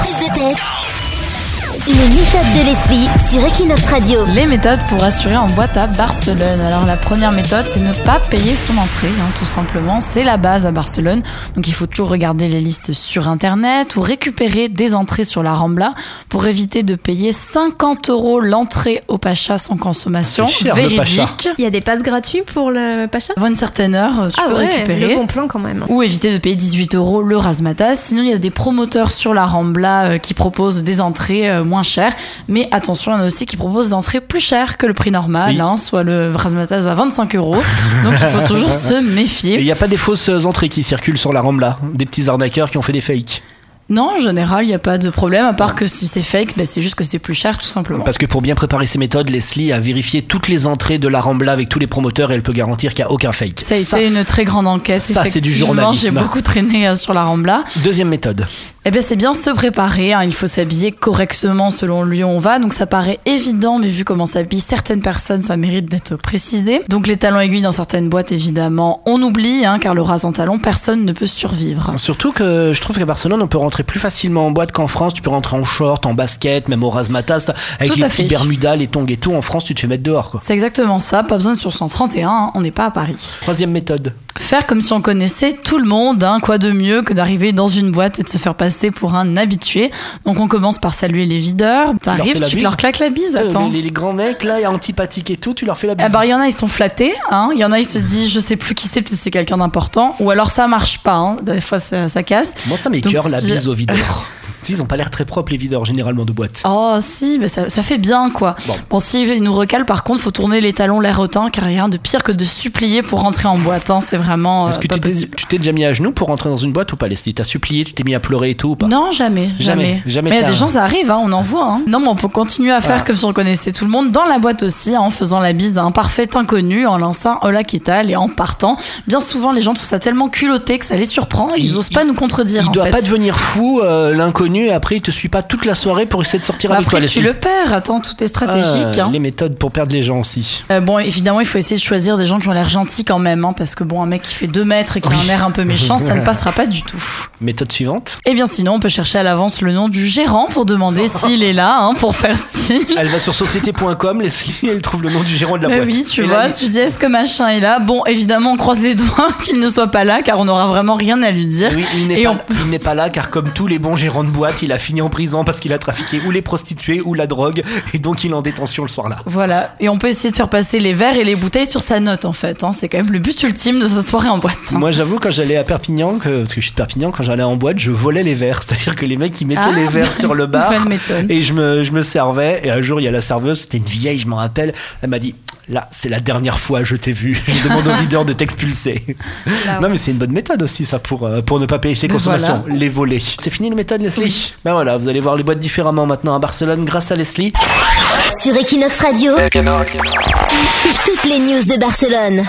Prise de tête. Les méthodes de Leslie sur Equinox Radio. Les méthodes pour assurer en boîte à Barcelone. Alors la première méthode, c'est ne pas payer son entrée, hein, tout simplement. C'est la base à Barcelone. Donc il faut toujours regarder les listes sur Internet ou récupérer des entrées sur la Rambla pour éviter de payer 50 euros l'entrée au Pacha sans consommation. C'est cher, le Véridique. Pacha. Il y a des passes gratuits pour le Pacha? Avant une certaine heure, tu Ah peux ouais, récupérer. le bon plan quand même. Ou éviter de payer 18 euros le Razmatas. Sinon, il y a des promoteurs sur la Rambla euh, qui proposent des entrées euh, moins chères. Mais attention, il y en a aussi qui proposent des entrées plus chères que le prix normal, Oui. hein, soit le Razmatas à 25 euros. Donc il faut toujours se Et il méfier. n'y a pas des fausses entrées qui circulent sur la Rambla, des petits arnaqueurs qui ont fait des fakes. Non, en général, il n'y a pas de problème, à part que si c'est fake, ben, c'est juste que c'est plus cher, tout simplement. Parce que pour bien préparer ses méthodes, Leslie a vérifié toutes les entrées de la Rambla avec tous les promoteurs et elle peut garantir qu'il n'y a aucun fake. Ça a été une très grande enquête. ça, c'est du effectivement. J'ai journalisme. beaucoup traîné euh, sur la Rambla. Deuxième méthode. Eh bien, c'est bien se préparer. hein. Il faut s'habiller correctement selon le lieu où on va. Donc, ça paraît évident, mais vu comment s'habillent certaines personnes, ça mérite d'être précisé. Donc, les talons aiguilles dans certaines boîtes, évidemment, on oublie, hein, car le ras en talon, personne ne peut survivre. Surtout que je trouve qu'à Barcelone, on peut rentrer plus facilement en boîte qu'en France. Tu peux rentrer en short, en basket, même au razmatas, avec Tout les petits bermudas, les tongs et tout. En France, tu te fais mettre dehors. C'est exactement ça. Pas besoin de sur 131. hein. On n'est pas à Paris. Troisième méthode. Faire comme si on connaissait tout le monde. hein. Quoi de mieux que d'arriver dans une boîte et de se faire passer pour un habitué? Donc, on commence par saluer les videurs. T'arrives, la tu leur claques la bise. Euh, Attends. Les, les grands mecs, là, antipathiques et tout, tu leur fais la bise. Eh ben, il y en a, ils sont flattés. Hein. Il y en a, ils se disent, je sais plus qui c'est, peut-être c'est quelqu'un d'important. Ou alors ça marche pas. Hein. Des fois, ça, ça casse. Moi, ça m'écœure la si- bise aux videurs. Si, ils ont pas l'air très propres, les videurs, généralement, de boîte. Oh, si, mais ça, ça fait bien, quoi. Bon. Bon, s'ils nous recalent, par contre, faut tourner les talons l'air autant, car rien de pire que de supplier pour rentrer en boîte. Hein. C'est vraiment. Est-ce euh, que tu t'es, déjà mis à genoux pour rentrer dans une boîte ou pas, Leslie? T'as supplié, tu t'es mis à pleurer et tout ou pas? Non, jamais, Jamais, jamais. mais y a des gens, ça arrive, hein, on en voit. Hein. Non, mais on peut continuer à faire Ah. comme si on connaissait tout le monde dans la boîte aussi, en faisant la bise à un parfait inconnu, en lançant Hola, qu'est tal et en partant. Bien souvent, les gens trouvent ça tellement culotté que ça les surprend et ils Il- osent pas nous contredire. Il en doit fait. pas devenir fou, euh, l'inconnu, et après il te suit pas toute la soirée pour essayer de sortir Bah, avec toi, Après, tu Leslie. le perds. Attends, tout est stratégique. Ah, hein. Les méthodes pour perdre les gens aussi. Euh, bon, évidemment, il faut essayer de choisir des gens qui ont l'air gentils quand même, hein, parce que bon, un mec qui fait 2 mètres et qui a un air un peu méchant, ça ne passera pas du tout. Méthode suivante. Et bien sinon, on peut chercher à l'avance le nom du gérant pour demander s'il est là, hein, pour faire style. Elle va sur société.com, Leslie, elle trouve le nom du gérant de la Bah boîte. oui, tu Et vois, là, tu dis est-ce que machin est là? Bon, évidemment, on croise les doigts qu'il ne soit pas là, car on n'aura vraiment rien à lui dire. Oui, il n'est pas, on- pas là car comme tous les bons gérants de boîte, il a fini en prison parce qu'il a trafiqué ou les prostituées ou la drogue et donc il est en détention le soir-là. Voilà, et on peut essayer de faire passer les verres et les bouteilles sur sa note en fait. hein. C'est quand même le but ultime de sa soirée en boîte. hein. Moi j'avoue quand j'allais à Perpignan, que- parce que je suis de Perpignan, quand j'allais en boîte, je volais les verres. C'est-à-dire que les mecs ils mettaient Ah, les verres sur le bar et je me, je me servais et un jour il y a la serveuse, c'était une vieille, je m'en rappelle, elle m'a dit là c'est la dernière fois je t'ai vu, je demande au videur de t'expulser. Non mais c'est une bonne méthode aussi ça pour, euh, pour ne pas payer ses consommations, les voler. C'est fini la méthode Leslie Oui. Ben voilà, vous allez voir les boîtes différemment maintenant à Barcelone grâce à Leslie. Sur Equinox Radio. C'est toutes les news de Barcelone.